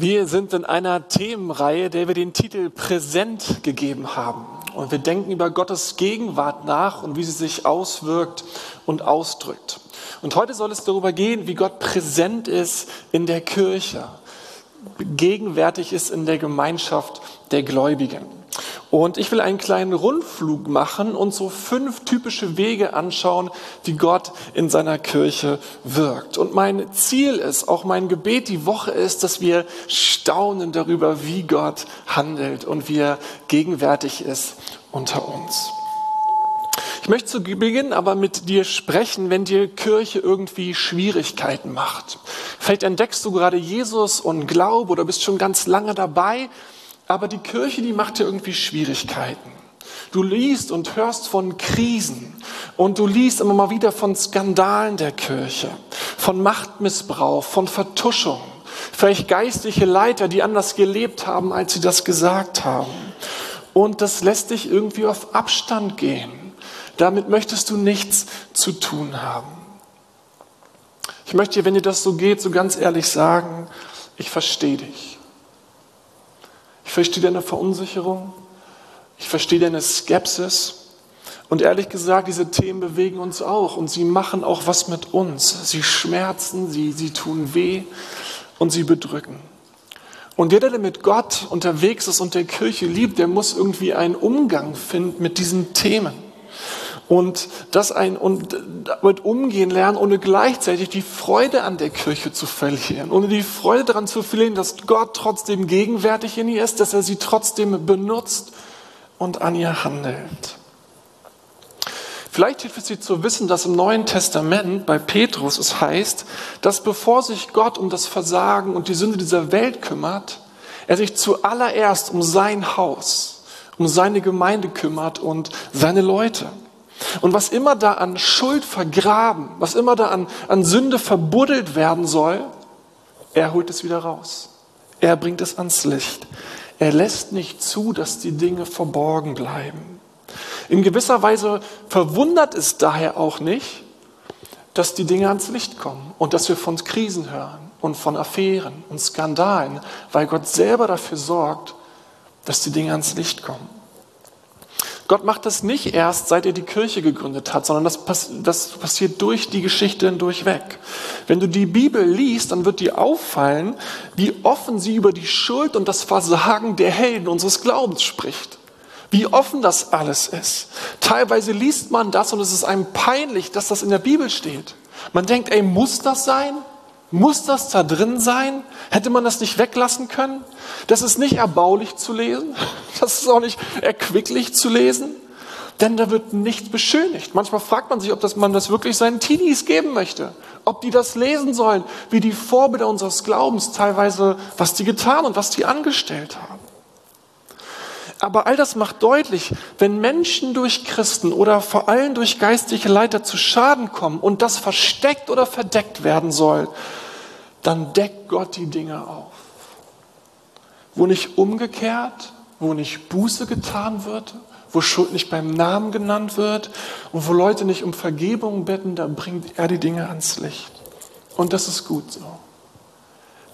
Wir sind in einer Themenreihe, der wir den Titel Präsent gegeben haben. Und wir denken über Gottes Gegenwart nach und wie sie sich auswirkt und ausdrückt. Und heute soll es darüber gehen, wie Gott präsent ist in der Kirche, gegenwärtig ist in der Gemeinschaft der Gläubigen. Und ich will einen kleinen Rundflug machen und so fünf typische Wege anschauen, wie Gott in seiner Kirche wirkt. Und mein Ziel ist, auch mein Gebet die Woche ist, dass wir staunen darüber, wie Gott handelt und wie er gegenwärtig ist unter uns. Ich möchte zu Beginn aber mit dir sprechen, wenn dir Kirche irgendwie Schwierigkeiten macht. Vielleicht entdeckst du gerade Jesus und Glaube oder bist schon ganz lange dabei aber die Kirche, die macht dir irgendwie Schwierigkeiten. Du liest und hörst von Krisen und du liest immer mal wieder von Skandalen der Kirche, von Machtmissbrauch, von Vertuschung, vielleicht geistliche Leiter, die anders gelebt haben, als sie das gesagt haben. Und das lässt dich irgendwie auf Abstand gehen. Damit möchtest du nichts zu tun haben. Ich möchte dir, wenn dir das so geht, so ganz ehrlich sagen, ich verstehe dich. Ich verstehe deine Verunsicherung. Ich verstehe deine Skepsis. Und ehrlich gesagt, diese Themen bewegen uns auch und sie machen auch was mit uns. Sie schmerzen, sie, sie tun weh und sie bedrücken. Und jeder, der mit Gott unterwegs ist und der Kirche liebt, der muss irgendwie einen Umgang finden mit diesen Themen und das ein und damit umgehen lernen, ohne gleichzeitig die Freude an der Kirche zu verlieren, ohne die Freude daran zu verlieren, dass Gott trotzdem gegenwärtig in ihr ist, dass er sie trotzdem benutzt und an ihr handelt. Vielleicht hilft es dir zu wissen, dass im Neuen Testament bei Petrus es heißt, dass bevor sich Gott um das Versagen und die Sünde dieser Welt kümmert, er sich zuallererst um sein Haus, um seine Gemeinde kümmert und seine Leute. Und was immer da an Schuld vergraben, was immer da an, an Sünde verbuddelt werden soll, er holt es wieder raus. Er bringt es ans Licht. Er lässt nicht zu, dass die Dinge verborgen bleiben. In gewisser Weise verwundert es daher auch nicht, dass die Dinge ans Licht kommen und dass wir von Krisen hören und von Affären und Skandalen, weil Gott selber dafür sorgt, dass die Dinge ans Licht kommen. Gott macht das nicht erst, seit er die Kirche gegründet hat, sondern das, das passiert durch die Geschichte hindurchweg. Wenn du die Bibel liest, dann wird dir auffallen, wie offen sie über die Schuld und das Versagen der Helden unseres Glaubens spricht. Wie offen das alles ist. Teilweise liest man das und es ist einem peinlich, dass das in der Bibel steht. Man denkt, ey, muss das sein? Muss das da drin sein? Hätte man das nicht weglassen können? Das ist nicht erbaulich zu lesen. Das ist auch nicht erquicklich zu lesen. Denn da wird nichts beschönigt. Manchmal fragt man sich, ob das, man das wirklich seinen Teenies geben möchte. Ob die das lesen sollen, wie die Vorbilder unseres Glaubens teilweise, was die getan und was die angestellt haben. Aber all das macht deutlich, wenn Menschen durch Christen oder vor allem durch geistliche Leiter zu Schaden kommen und das versteckt oder verdeckt werden soll, dann deckt Gott die Dinge auf. Wo nicht umgekehrt, wo nicht Buße getan wird, wo Schuld nicht beim Namen genannt wird und wo Leute nicht um Vergebung bitten, da bringt er die Dinge ans Licht. Und das ist gut so.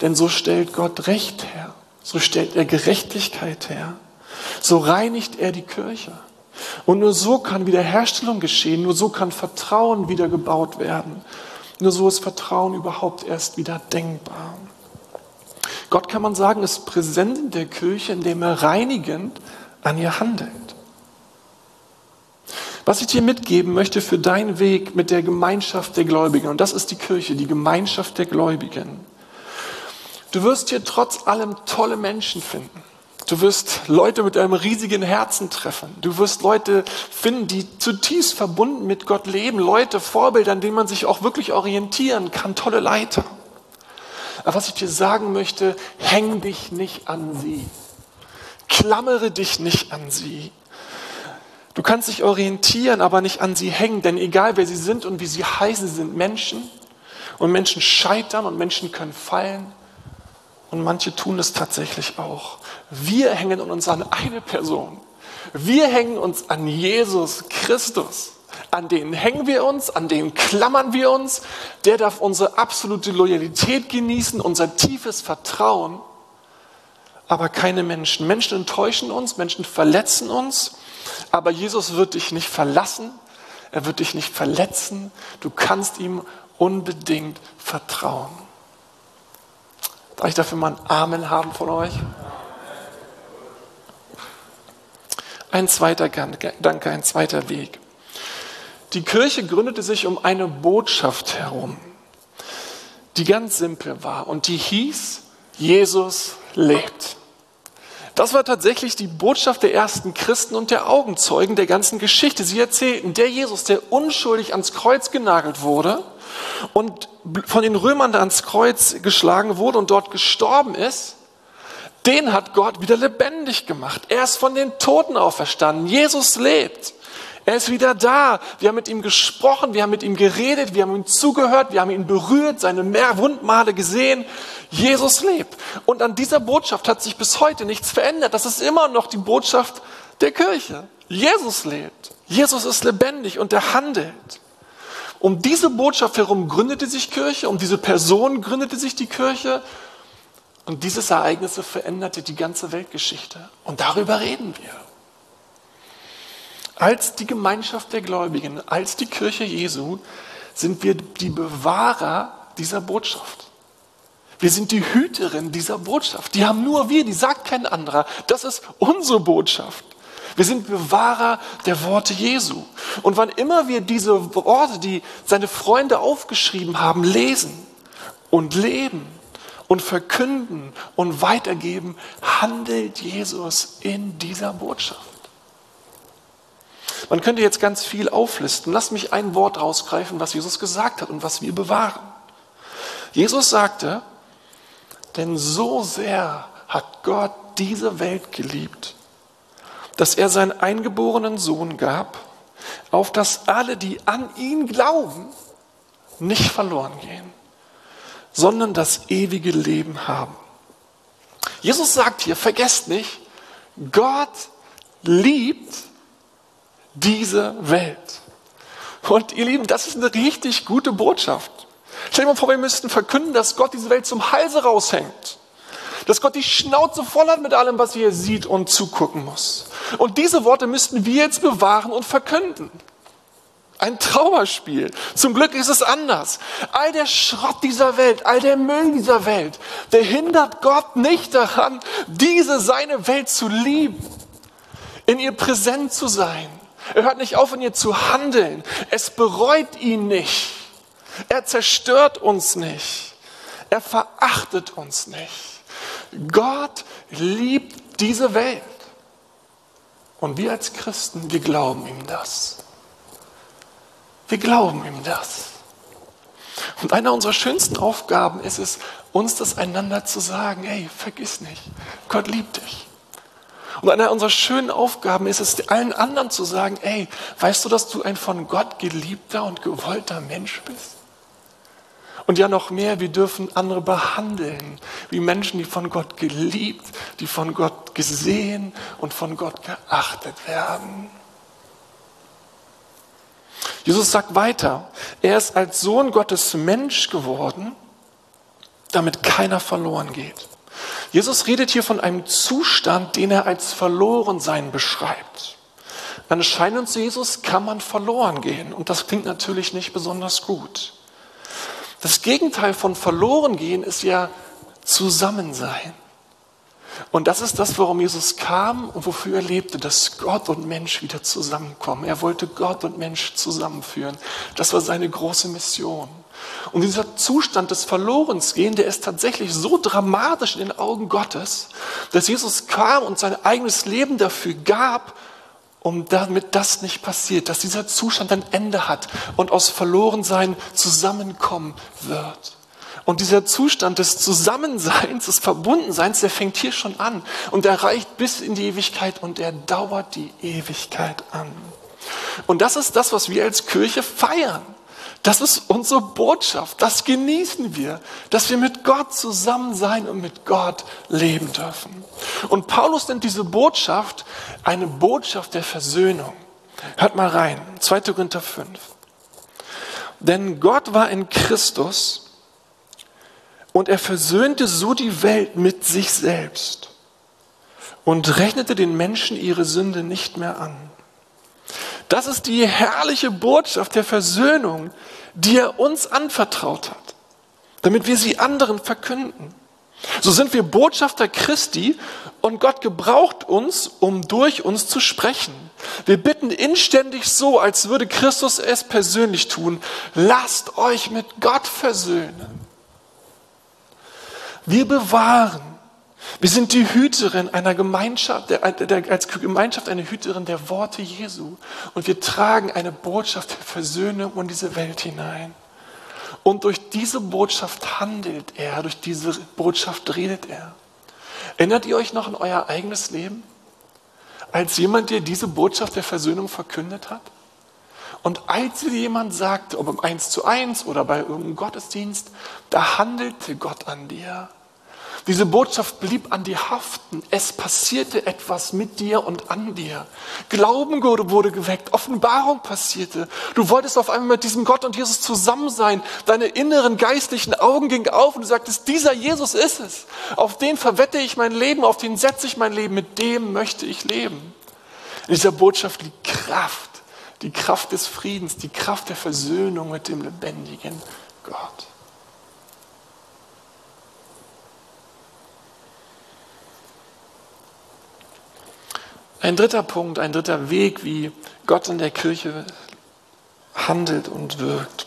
Denn so stellt Gott Recht her, so stellt er Gerechtigkeit her, so reinigt er die Kirche. Und nur so kann Wiederherstellung geschehen, nur so kann Vertrauen wieder gebaut werden. Nur so ist Vertrauen überhaupt erst wieder denkbar. Gott kann man sagen, ist präsent in der Kirche, indem er reinigend an ihr handelt. Was ich dir mitgeben möchte für deinen Weg mit der Gemeinschaft der Gläubigen, und das ist die Kirche, die Gemeinschaft der Gläubigen. Du wirst hier trotz allem tolle Menschen finden. Du wirst Leute mit einem riesigen Herzen treffen. Du wirst Leute finden, die zutiefst verbunden mit Gott leben. Leute, Vorbilder, an denen man sich auch wirklich orientieren kann. Tolle Leiter. Aber was ich dir sagen möchte, häng dich nicht an sie. Klammere dich nicht an sie. Du kannst dich orientieren, aber nicht an sie hängen, denn egal wer sie sind und wie sie heißen, sie sind Menschen. Und Menschen scheitern und Menschen können fallen. Und manche tun es tatsächlich auch. Wir hängen uns an eine Person. Wir hängen uns an Jesus Christus, an denen hängen wir uns, an denen klammern wir uns, der darf unsere absolute Loyalität genießen, unser tiefes Vertrauen, aber keine Menschen. Menschen enttäuschen uns, Menschen verletzen uns, aber Jesus wird dich nicht verlassen, er wird dich nicht verletzen, du kannst ihm unbedingt vertrauen. Darf ich dafür mal ein Amen haben von euch? Ein zweiter Gedanke, ein zweiter Weg. Die Kirche gründete sich um eine Botschaft herum, die ganz simpel war und die hieß, Jesus lebt. Das war tatsächlich die Botschaft der ersten Christen und der Augenzeugen der ganzen Geschichte. Sie erzählten, der Jesus, der unschuldig ans Kreuz genagelt wurde und von den Römern ans Kreuz geschlagen wurde und dort gestorben ist, den hat Gott wieder lebendig gemacht. Er ist von den Toten auferstanden. Jesus lebt. Er ist wieder da. Wir haben mit ihm gesprochen, wir haben mit ihm geredet, wir haben ihm zugehört, wir haben ihn berührt, seine Wundmale gesehen. Jesus lebt. Und an dieser Botschaft hat sich bis heute nichts verändert. Das ist immer noch die Botschaft der Kirche. Jesus lebt. Jesus ist lebendig und er handelt. Um diese Botschaft herum gründete sich Kirche, um diese Person gründete sich die Kirche und dieses Ereignis veränderte die ganze Weltgeschichte. Und darüber reden wir. Als die Gemeinschaft der Gläubigen, als die Kirche Jesu, sind wir die Bewahrer dieser Botschaft. Wir sind die Hüterin dieser Botschaft. Die haben nur wir, die sagt kein anderer. Das ist unsere Botschaft. Wir sind Bewahrer der Worte Jesu. Und wann immer wir diese Worte, die seine Freunde aufgeschrieben haben, lesen und leben, und verkünden und weitergeben, handelt Jesus in dieser Botschaft. Man könnte jetzt ganz viel auflisten. Lass mich ein Wort rausgreifen, was Jesus gesagt hat und was wir bewahren. Jesus sagte, denn so sehr hat Gott diese Welt geliebt, dass er seinen eingeborenen Sohn gab, auf dass alle, die an ihn glauben, nicht verloren gehen, sondern das ewige Leben haben. Jesus sagt hier, vergesst nicht, Gott liebt diese Welt. Und ihr Lieben, das ist eine richtig gute Botschaft. Stell dir mal vor, wir müssten verkünden, dass Gott diese Welt zum Halse raushängt. Dass Gott die Schnauze voll hat mit allem, was er sieht und zugucken muss. Und diese Worte müssten wir jetzt bewahren und verkünden. Ein Trauerspiel. Zum Glück ist es anders. All der Schrott dieser Welt, all der Müll dieser Welt, der hindert Gott nicht daran, diese seine Welt zu lieben, in ihr präsent zu sein. Er hört nicht auf, in ihr zu handeln. Es bereut ihn nicht. Er zerstört uns nicht. Er verachtet uns nicht. Gott liebt diese Welt. Und wir als Christen, wir glauben ihm das. Wir glauben ihm das. Und eine unserer schönsten Aufgaben ist es, uns das einander zu sagen, hey, vergiss nicht, Gott liebt dich. Und eine unserer schönen Aufgaben ist es, allen anderen zu sagen, hey, weißt du, dass du ein von Gott geliebter und gewollter Mensch bist? Und ja noch mehr, wir dürfen andere behandeln wie Menschen, die von Gott geliebt, die von Gott gesehen und von Gott geachtet werden. Jesus sagt weiter, er ist als Sohn Gottes Mensch geworden, damit keiner verloren geht. Jesus redet hier von einem Zustand, den er als Verlorensein beschreibt. Anscheinend zu Jesus kann man verloren gehen und das klingt natürlich nicht besonders gut. Das Gegenteil von verloren gehen ist ja Zusammensein. Und das ist das, warum Jesus kam und wofür er lebte, dass Gott und Mensch wieder zusammenkommen. Er wollte Gott und Mensch zusammenführen. Das war seine große Mission. Und dieser Zustand des Verlorensgehen, der ist tatsächlich so dramatisch in den Augen Gottes, dass Jesus kam und sein eigenes Leben dafür gab, um damit das nicht passiert, dass dieser Zustand ein Ende hat und aus Verlorensein zusammenkommen wird. Und dieser Zustand des Zusammenseins, des Verbundenseins, der fängt hier schon an und der reicht bis in die Ewigkeit und der dauert die Ewigkeit an. Und das ist das, was wir als Kirche feiern. Das ist unsere Botschaft. Das genießen wir, dass wir mit Gott zusammen sein und mit Gott leben dürfen. Und Paulus nennt diese Botschaft eine Botschaft der Versöhnung. Hört mal rein, 2. Korinther 5. Denn Gott war in Christus und er versöhnte so die Welt mit sich selbst und rechnete den Menschen ihre Sünde nicht mehr an. Das ist die herrliche Botschaft der Versöhnung, die er uns anvertraut hat, damit wir sie anderen verkünden. So sind wir Botschafter Christi und Gott gebraucht uns, um durch uns zu sprechen. Wir bitten inständig so, als würde Christus es persönlich tun. Lasst euch mit Gott versöhnen. Wir bewahren. Wir sind die Hüterin einer Gemeinschaft, der, der, als Gemeinschaft eine Hüterin der Worte Jesu. Und wir tragen eine Botschaft der Versöhnung in diese Welt hinein. Und durch diese Botschaft handelt er, durch diese Botschaft redet er. Erinnert ihr euch noch an euer eigenes Leben? Als jemand, der diese Botschaft der Versöhnung verkündet hat? Und als dir jemand sagte, ob im Eins zu eins oder bei irgendeinem Gottesdienst, da handelte Gott an dir. Diese Botschaft blieb an dir haften. Es passierte etwas mit dir und an dir. Glauben wurde geweckt, Offenbarung passierte. Du wolltest auf einmal mit diesem Gott und Jesus zusammen sein. Deine inneren geistlichen Augen gingen auf und du sagtest, dieser Jesus ist es. Auf den verwette ich mein Leben, auf den setze ich mein Leben, mit dem möchte ich leben. In dieser Botschaft liegt Kraft, die Kraft des Friedens, die Kraft der Versöhnung mit dem lebendigen Gott. Ein dritter Punkt, ein dritter Weg, wie Gott in der Kirche handelt und wirkt.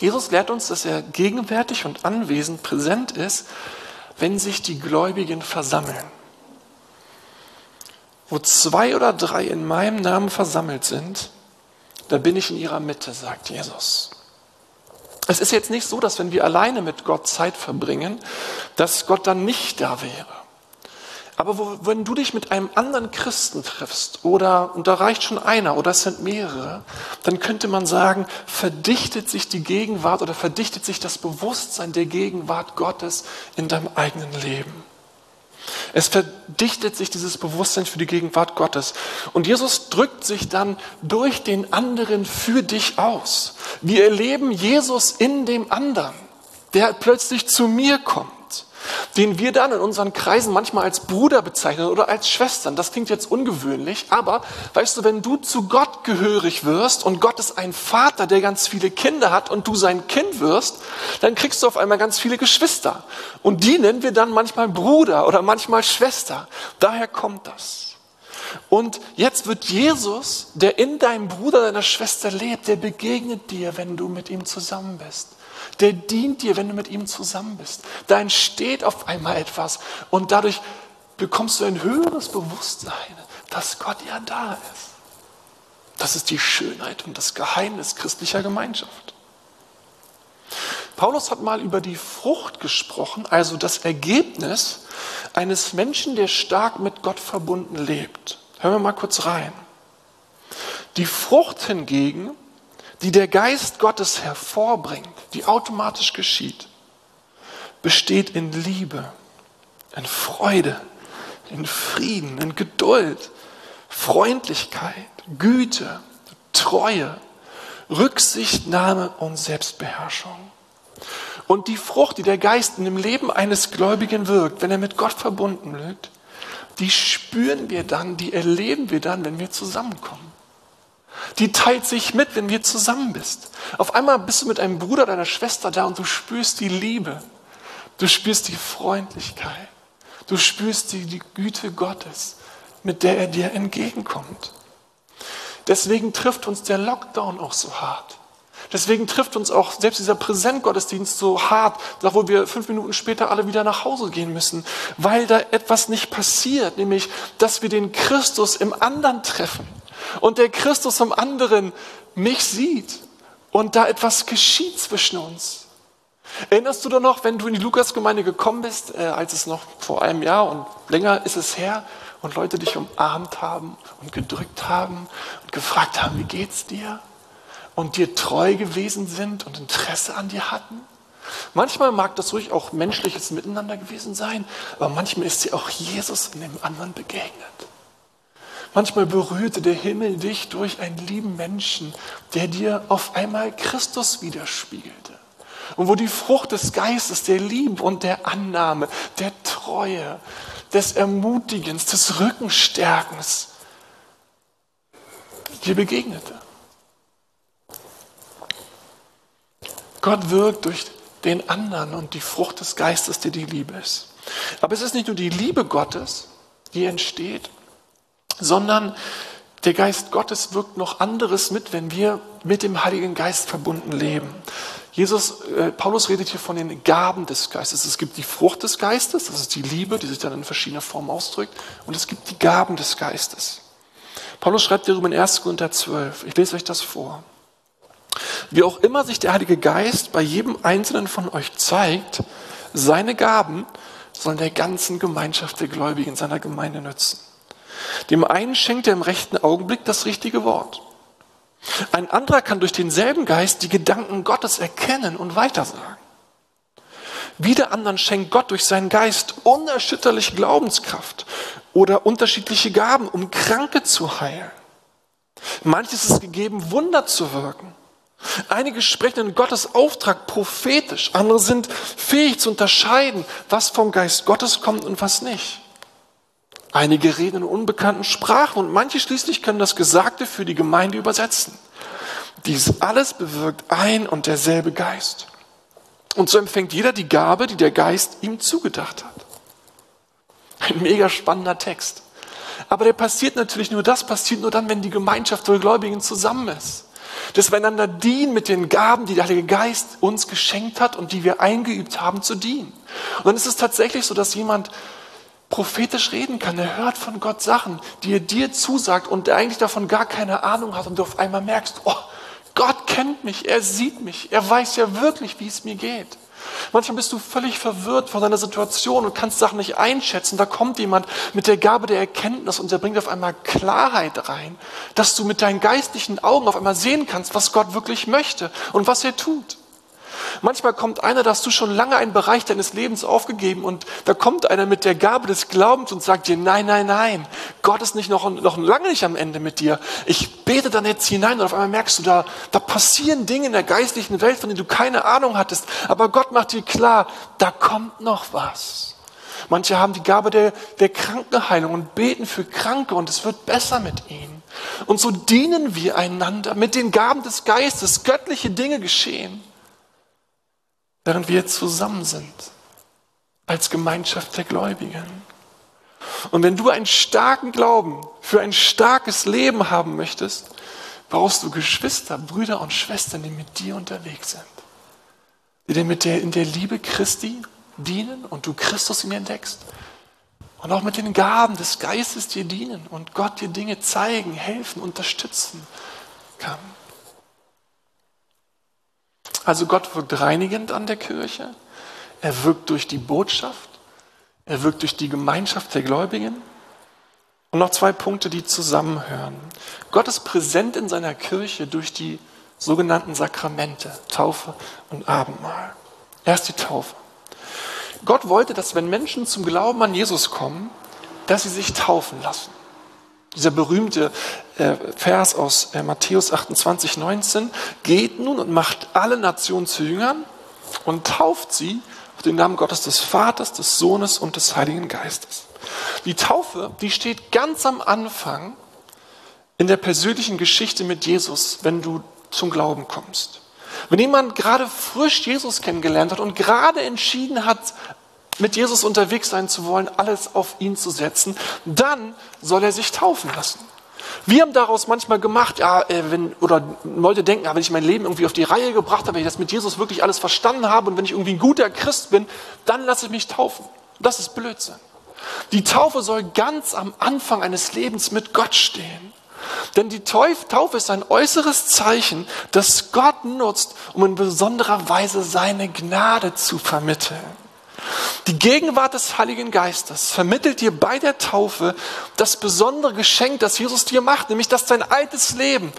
Jesus lehrt uns, dass er gegenwärtig und anwesend präsent ist, wenn sich die Gläubigen versammeln. Wo zwei oder drei in meinem Namen versammelt sind, da bin ich in ihrer Mitte, sagt Jesus. Es ist jetzt nicht so, dass wenn wir alleine mit Gott Zeit verbringen, dass Gott dann nicht da wäre. Aber wo, wenn du dich mit einem anderen Christen triffst, oder, und da reicht schon einer, oder es sind mehrere, dann könnte man sagen, verdichtet sich die Gegenwart oder verdichtet sich das Bewusstsein der Gegenwart Gottes in deinem eigenen Leben. Es verdichtet sich dieses Bewusstsein für die Gegenwart Gottes. Und Jesus drückt sich dann durch den anderen für dich aus. Wir erleben Jesus in dem anderen, der plötzlich zu mir kommt den wir dann in unseren Kreisen manchmal als Bruder bezeichnen oder als Schwestern. Das klingt jetzt ungewöhnlich, aber weißt du, wenn du zu Gott gehörig wirst und Gott ist ein Vater, der ganz viele Kinder hat und du sein Kind wirst, dann kriegst du auf einmal ganz viele Geschwister. Und die nennen wir dann manchmal Bruder oder manchmal Schwester. Daher kommt das. Und jetzt wird Jesus, der in deinem Bruder, deiner Schwester lebt, der begegnet dir, wenn du mit ihm zusammen bist der dient dir, wenn du mit ihm zusammen bist. Da entsteht auf einmal etwas und dadurch bekommst du ein höheres Bewusstsein, dass Gott ja da ist. Das ist die Schönheit und das Geheimnis christlicher Gemeinschaft. Paulus hat mal über die Frucht gesprochen, also das Ergebnis eines Menschen, der stark mit Gott verbunden lebt. Hören wir mal kurz rein. Die Frucht hingegen die der Geist Gottes hervorbringt, die automatisch geschieht, besteht in Liebe, in Freude, in Frieden, in Geduld, Freundlichkeit, Güte, Treue, Rücksichtnahme und Selbstbeherrschung. Und die Frucht, die der Geist in dem Leben eines Gläubigen wirkt, wenn er mit Gott verbunden wird, die spüren wir dann, die erleben wir dann, wenn wir zusammenkommen. Die teilt sich mit, wenn wir zusammen bist. Auf einmal bist du mit einem Bruder deiner Schwester da und du spürst die Liebe. Du spürst die Freundlichkeit. Du spürst die, die Güte Gottes, mit der er dir entgegenkommt. Deswegen trifft uns der Lockdown auch so hart. Deswegen trifft uns auch selbst dieser Präsentgottesdienst so hart, da wo wir fünf Minuten später alle wieder nach Hause gehen müssen, weil da etwas nicht passiert, nämlich, dass wir den Christus im anderen treffen und der Christus im anderen mich sieht und da etwas geschieht zwischen uns. Erinnerst du doch noch, wenn du in die Lukasgemeinde gekommen bist, äh, als es noch vor einem Jahr und länger ist es her, und Leute dich umarmt haben und gedrückt haben und gefragt haben, wie geht's dir? Und dir treu gewesen sind und Interesse an dir hatten? Manchmal mag das ruhig auch menschliches Miteinander gewesen sein, aber manchmal ist dir auch Jesus in dem anderen begegnet. Manchmal berührte der Himmel dich durch einen lieben Menschen, der dir auf einmal Christus widerspiegelte. Und wo die Frucht des Geistes, der Liebe und der Annahme, der Treue, des Ermutigens, des Rückenstärkens dir begegnete. Gott wirkt durch den anderen und die Frucht des Geistes, die die Liebe ist. Aber es ist nicht nur die Liebe Gottes, die entsteht, sondern der Geist Gottes wirkt noch anderes mit, wenn wir mit dem Heiligen Geist verbunden leben. Jesus, äh, Paulus redet hier von den Gaben des Geistes. Es gibt die Frucht des Geistes, das ist die Liebe, die sich dann in verschiedener Form ausdrückt, und es gibt die Gaben des Geistes. Paulus schreibt darüber in 1. Korinther 12. Ich lese euch das vor. Wie auch immer sich der Heilige Geist bei jedem Einzelnen von euch zeigt, seine Gaben sollen der ganzen Gemeinschaft der Gläubigen seiner Gemeinde nützen. Dem einen schenkt er im rechten Augenblick das richtige Wort. Ein anderer kann durch denselben Geist die Gedanken Gottes erkennen und weitersagen. Wieder anderen schenkt Gott durch seinen Geist unerschütterliche Glaubenskraft oder unterschiedliche Gaben, um Kranke zu heilen. Manches ist gegeben, Wunder zu wirken. Einige sprechen in Gottes Auftrag prophetisch, andere sind fähig zu unterscheiden, was vom Geist Gottes kommt und was nicht. Einige reden in unbekannten Sprachen und manche schließlich können das Gesagte für die Gemeinde übersetzen. Dies alles bewirkt ein und derselbe Geist. Und so empfängt jeder die Gabe, die der Geist ihm zugedacht hat. Ein mega spannender Text. Aber der passiert natürlich nur, das passiert nur dann, wenn die Gemeinschaft der Gläubigen zusammen ist. Dass wir einander dienen mit den Gaben, die der Heilige Geist uns geschenkt hat und die wir eingeübt haben zu dienen. Und dann ist es tatsächlich so, dass jemand prophetisch reden kann. Er hört von Gott Sachen, die er dir zusagt und der eigentlich davon gar keine Ahnung hat und du auf einmal merkst, oh, Gott kennt mich, er sieht mich, er weiß ja wirklich, wie es mir geht. Manchmal bist du völlig verwirrt von deiner Situation und kannst Sachen nicht einschätzen. Da kommt jemand mit der Gabe der Erkenntnis und der bringt auf einmal Klarheit rein, dass du mit deinen geistlichen Augen auf einmal sehen kannst, was Gott wirklich möchte und was er tut. Manchmal kommt einer, da hast du schon lange einen Bereich deines Lebens aufgegeben und da kommt einer mit der Gabe des Glaubens und sagt dir, nein, nein, nein, Gott ist nicht noch, noch lange nicht am Ende mit dir. Ich bete dann jetzt hinein und auf einmal merkst du, da, da passieren Dinge in der geistlichen Welt, von denen du keine Ahnung hattest. Aber Gott macht dir klar, da kommt noch was. Manche haben die Gabe der, der Krankenheilung und beten für Kranke und es wird besser mit ihnen. Und so dienen wir einander mit den Gaben des Geistes. Göttliche Dinge geschehen während wir zusammen sind als Gemeinschaft der Gläubigen. Und wenn du einen starken Glauben für ein starkes Leben haben möchtest, brauchst du Geschwister, Brüder und Schwestern, die mit dir unterwegs sind. Die dir mit der, in der Liebe Christi dienen und du Christus in dir entdeckst. Und auch mit den Gaben des Geistes dir dienen und Gott dir Dinge zeigen, helfen, unterstützen kann. Also Gott wirkt reinigend an der Kirche. Er wirkt durch die Botschaft. Er wirkt durch die Gemeinschaft der Gläubigen. Und noch zwei Punkte, die zusammenhören. Gott ist präsent in seiner Kirche durch die sogenannten Sakramente, Taufe und Abendmahl. Erst die Taufe. Gott wollte, dass wenn Menschen zum Glauben an Jesus kommen, dass sie sich taufen lassen. Dieser berühmte äh, Vers aus äh, Matthäus 28, 19. Geht nun und macht alle Nationen zu Jüngern und tauft sie auf den Namen Gottes des Vaters, des Sohnes und des Heiligen Geistes. Die Taufe, die steht ganz am Anfang in der persönlichen Geschichte mit Jesus, wenn du zum Glauben kommst. Wenn jemand gerade frisch Jesus kennengelernt hat und gerade entschieden hat, mit Jesus unterwegs sein zu wollen, alles auf ihn zu setzen, dann soll er sich taufen lassen. Wir haben daraus manchmal gemacht, ja, äh, wenn, oder Leute denken, ja, wenn ich mein Leben irgendwie auf die Reihe gebracht habe, wenn ich das mit Jesus wirklich alles verstanden habe und wenn ich irgendwie ein guter Christ bin, dann lasse ich mich taufen. Das ist Blödsinn. Die Taufe soll ganz am Anfang eines Lebens mit Gott stehen. Denn die Taufe ist ein äußeres Zeichen, das Gott nutzt, um in besonderer Weise seine Gnade zu vermitteln. Die Gegenwart des Heiligen Geistes vermittelt dir bei der Taufe das besondere Geschenk, das Jesus dir macht, nämlich dass dein altes Leben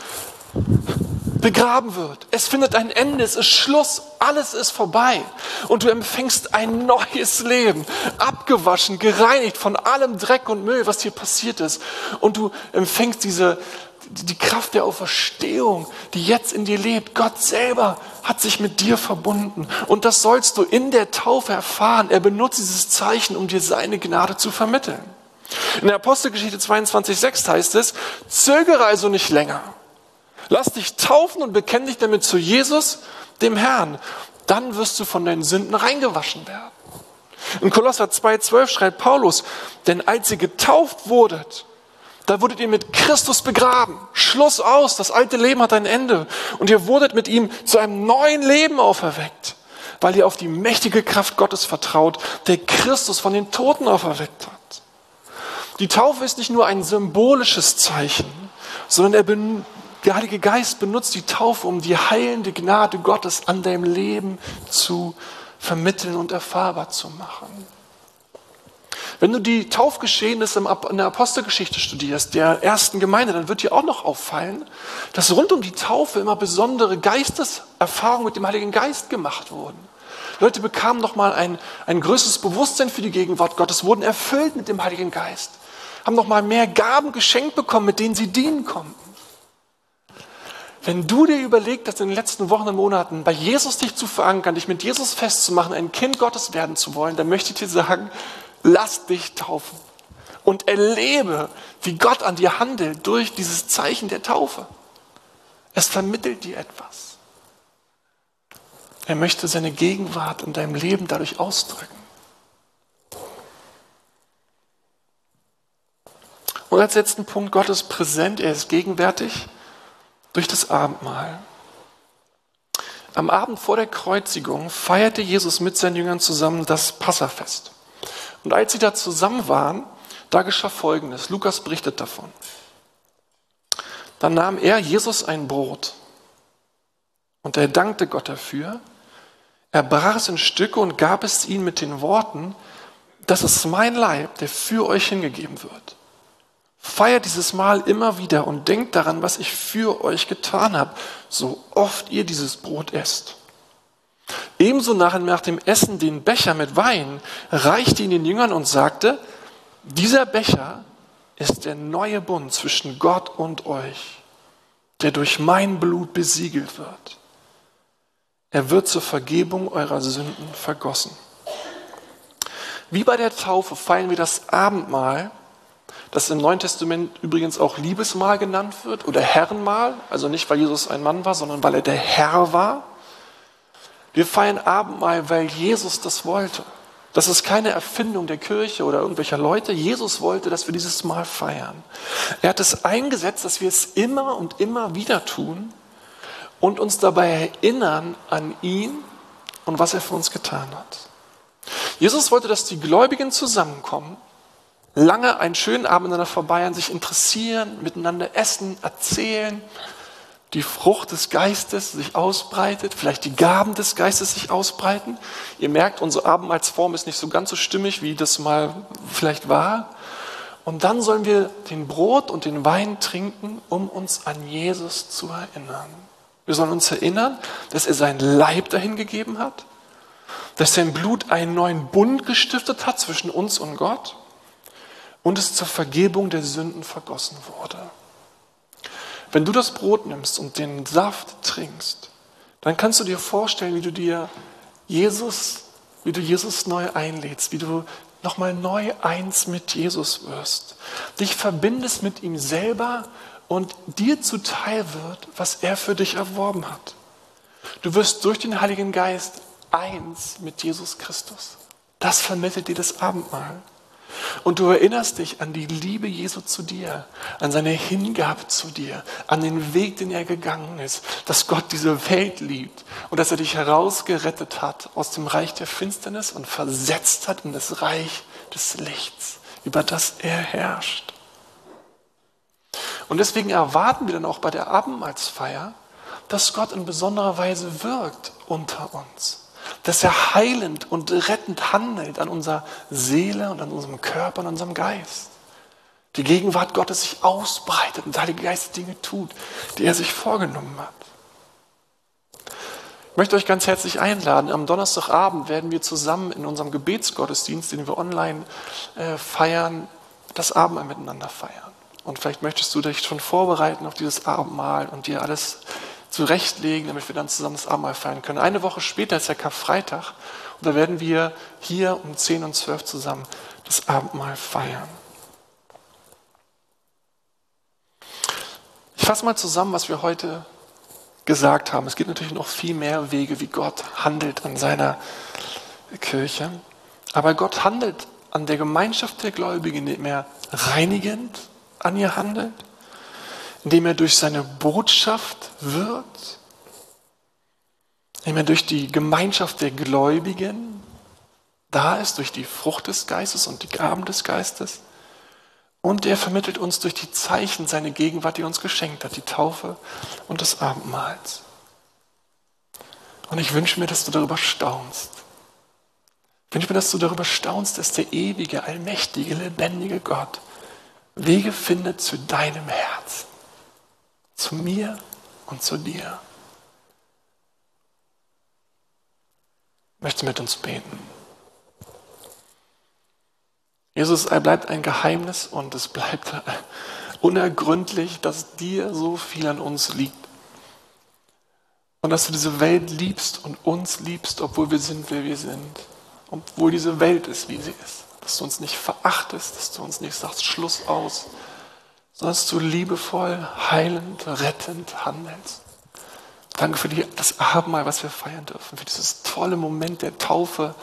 begraben wird. Es findet ein Ende, es ist Schluss, alles ist vorbei. Und du empfängst ein neues Leben, abgewaschen, gereinigt von allem Dreck und Müll, was hier passiert ist. Und du empfängst diese, die Kraft der Auferstehung, die jetzt in dir lebt. Gott selber hat sich mit dir verbunden. Und das sollst du in der Taufe erfahren. Er benutzt dieses Zeichen, um dir seine Gnade zu vermitteln. In der Apostelgeschichte 22,6 heißt es, zögere also nicht länger. Lass dich taufen und bekenn dich damit zu Jesus, dem Herrn. Dann wirst du von deinen Sünden reingewaschen werden. In Kolosser 2,12 schreibt Paulus, denn als ihr getauft wurdet, da wurdet ihr mit Christus begraben. Schluss aus, das alte Leben hat ein Ende. Und ihr wurdet mit ihm zu einem neuen Leben auferweckt, weil ihr auf die mächtige Kraft Gottes vertraut, der Christus von den Toten auferweckt hat. Die Taufe ist nicht nur ein symbolisches Zeichen, sondern er der Heilige Geist benutzt die Taufe, um die heilende Gnade Gottes an deinem Leben zu vermitteln und erfahrbar zu machen. Wenn du die Taufgeschehnisse in der Apostelgeschichte studierst, der ersten Gemeinde, dann wird dir auch noch auffallen, dass rund um die Taufe immer besondere Geisteserfahrungen mit dem Heiligen Geist gemacht wurden. Leute bekamen nochmal ein, ein größeres Bewusstsein für die Gegenwart Gottes, wurden erfüllt mit dem Heiligen Geist, haben nochmal mehr Gaben geschenkt bekommen, mit denen sie dienen konnten. Wenn du dir überlegst, dass in den letzten Wochen und Monaten bei Jesus dich zu verankern, dich mit Jesus festzumachen, ein Kind Gottes werden zu wollen, dann möchte ich dir sagen, lass dich taufen und erlebe, wie Gott an dir handelt durch dieses Zeichen der Taufe. Es vermittelt dir etwas. Er möchte seine Gegenwart in deinem Leben dadurch ausdrücken. Und als letzten Punkt, Gott ist präsent, er ist gegenwärtig durch das Abendmahl. Am Abend vor der Kreuzigung feierte Jesus mit seinen Jüngern zusammen das Passafest. Und als sie da zusammen waren, da geschah Folgendes. Lukas berichtet davon. Dann nahm er, Jesus, ein Brot und er dankte Gott dafür. Er brach es in Stücke und gab es ihnen mit den Worten, das ist mein Leib, der für euch hingegeben wird. Feiert dieses Mal immer wieder und denkt daran, was ich für euch getan habe, so oft ihr dieses Brot esst. Ebenso nachher nach dem Essen den Becher mit Wein reichte ihn den Jüngern und sagte, dieser Becher ist der neue Bund zwischen Gott und euch, der durch mein Blut besiegelt wird. Er wird zur Vergebung eurer Sünden vergossen. Wie bei der Taufe feiern wir das Abendmahl das im Neuen Testament übrigens auch Liebesmahl genannt wird oder Herrenmahl, also nicht weil Jesus ein Mann war, sondern weil er der Herr war. Wir feiern Abendmahl, weil Jesus das wollte. Das ist keine Erfindung der Kirche oder irgendwelcher Leute. Jesus wollte, dass wir dieses Mal feiern. Er hat es eingesetzt, dass wir es immer und immer wieder tun und uns dabei erinnern an ihn und was er für uns getan hat. Jesus wollte, dass die Gläubigen zusammenkommen lange einen schönen Abend miteinander vorbei sich interessieren, miteinander essen, erzählen, die Frucht des Geistes sich ausbreitet, vielleicht die Gaben des Geistes sich ausbreiten. Ihr merkt, unsere Abendmahlsform ist nicht so ganz so stimmig, wie das mal vielleicht war. Und dann sollen wir den Brot und den Wein trinken, um uns an Jesus zu erinnern. Wir sollen uns erinnern, dass er sein Leib dahin gegeben hat, dass sein Blut einen neuen Bund gestiftet hat zwischen uns und Gott und es zur Vergebung der Sünden vergossen wurde. Wenn du das Brot nimmst und den Saft trinkst, dann kannst du dir vorstellen, wie du dir Jesus, wie du Jesus neu einlädst, wie du nochmal neu eins mit Jesus wirst, dich verbindest mit ihm selber und dir zuteil wird, was er für dich erworben hat. Du wirst durch den Heiligen Geist eins mit Jesus Christus. Das vermittelt dir das Abendmahl. Und du erinnerst dich an die Liebe Jesu zu dir, an seine Hingabe zu dir, an den Weg, den er gegangen ist, dass Gott diese Welt liebt und dass er dich herausgerettet hat aus dem Reich der Finsternis und versetzt hat in das Reich des Lichts, über das er herrscht. Und deswegen erwarten wir dann auch bei der Abendmahlsfeier, dass Gott in besonderer Weise wirkt unter uns dass er heilend und rettend handelt an unserer Seele und an unserem Körper und an unserem Geist. Die Gegenwart Gottes sich ausbreitet und der Heilige Geist Dinge tut, die er sich vorgenommen hat. möchte euch ganz herzlich einladen. Am Donnerstagabend werden wir zusammen in unserem Gebetsgottesdienst, den wir online äh, feiern, das Abendmahl miteinander feiern. Und vielleicht möchtest du dich schon vorbereiten auf dieses Abendmahl und dir alles zurechtlegen, damit wir dann zusammen das Abendmahl feiern können. Eine Woche später ist ja Karfreitag und da werden wir hier um 10 und 12 zusammen das Abendmahl feiern. Ich fasse mal zusammen, was wir heute gesagt haben. Es gibt natürlich noch viel mehr Wege, wie Gott handelt an seiner Kirche. Aber Gott handelt an der Gemeinschaft der Gläubigen, indem er reinigend an ihr handelt, indem er durch seine Botschaft wirkt, indem er durch die Gemeinschaft der Gläubigen da ist, durch die Frucht des Geistes und die Gaben des Geistes. Und er vermittelt uns durch die Zeichen seine Gegenwart, die er uns geschenkt hat, die Taufe und das Abendmahls. Und ich wünsche mir, dass du darüber staunst. Ich wünsche mir, dass du darüber staunst, dass der ewige, allmächtige, lebendige Gott Wege findet zu deinem Herzen, zu mir und zu dir. Ich möchte mit uns beten. Jesus, er bleibt ein Geheimnis und es bleibt unergründlich, dass dir so viel an uns liegt. Und dass du diese Welt liebst und uns liebst, obwohl wir sind, wer wir sind. Obwohl diese Welt ist, wie sie ist. Dass du uns nicht verachtest, dass du uns nicht sagst, Schluss aus, sondern dass du liebevoll, heilend, rettend handelst. Danke für die, das Abendmahl, was wir feiern dürfen, für dieses tolle Moment der Taufe,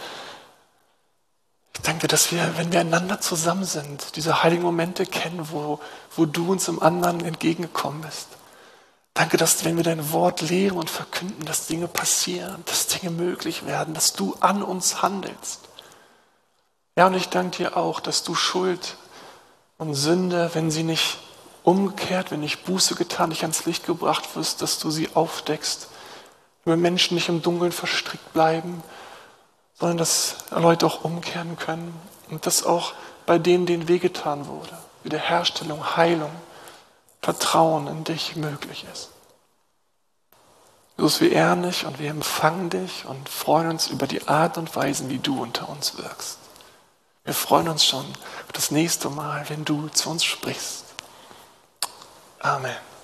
ich danke, dass wir, wenn wir einander zusammen sind, diese heiligen Momente kennen, wo, wo du uns im anderen entgegengekommen bist. Danke, dass wenn wir dein Wort lehren und verkünden, dass Dinge passieren, dass Dinge möglich werden, dass du an uns handelst. Ja, und ich danke dir auch, dass du Schuld und Sünde, wenn sie nicht umgekehrt, wenn nicht Buße getan, nicht ans Licht gebracht wirst, dass du sie aufdeckst. Wenn Menschen nicht im Dunkeln verstrickt bleiben, sondern dass Leute auch umkehren können und dass auch bei denen, denen wehgetan wurde, Wiederherstellung, Heilung, Vertrauen in dich möglich ist. Jesus, wir ehren dich und wir empfangen dich und freuen uns über die Art und Weise, wie du unter uns wirkst. Wir freuen uns schon auf das nächste Mal, wenn du zu uns sprichst. Amen.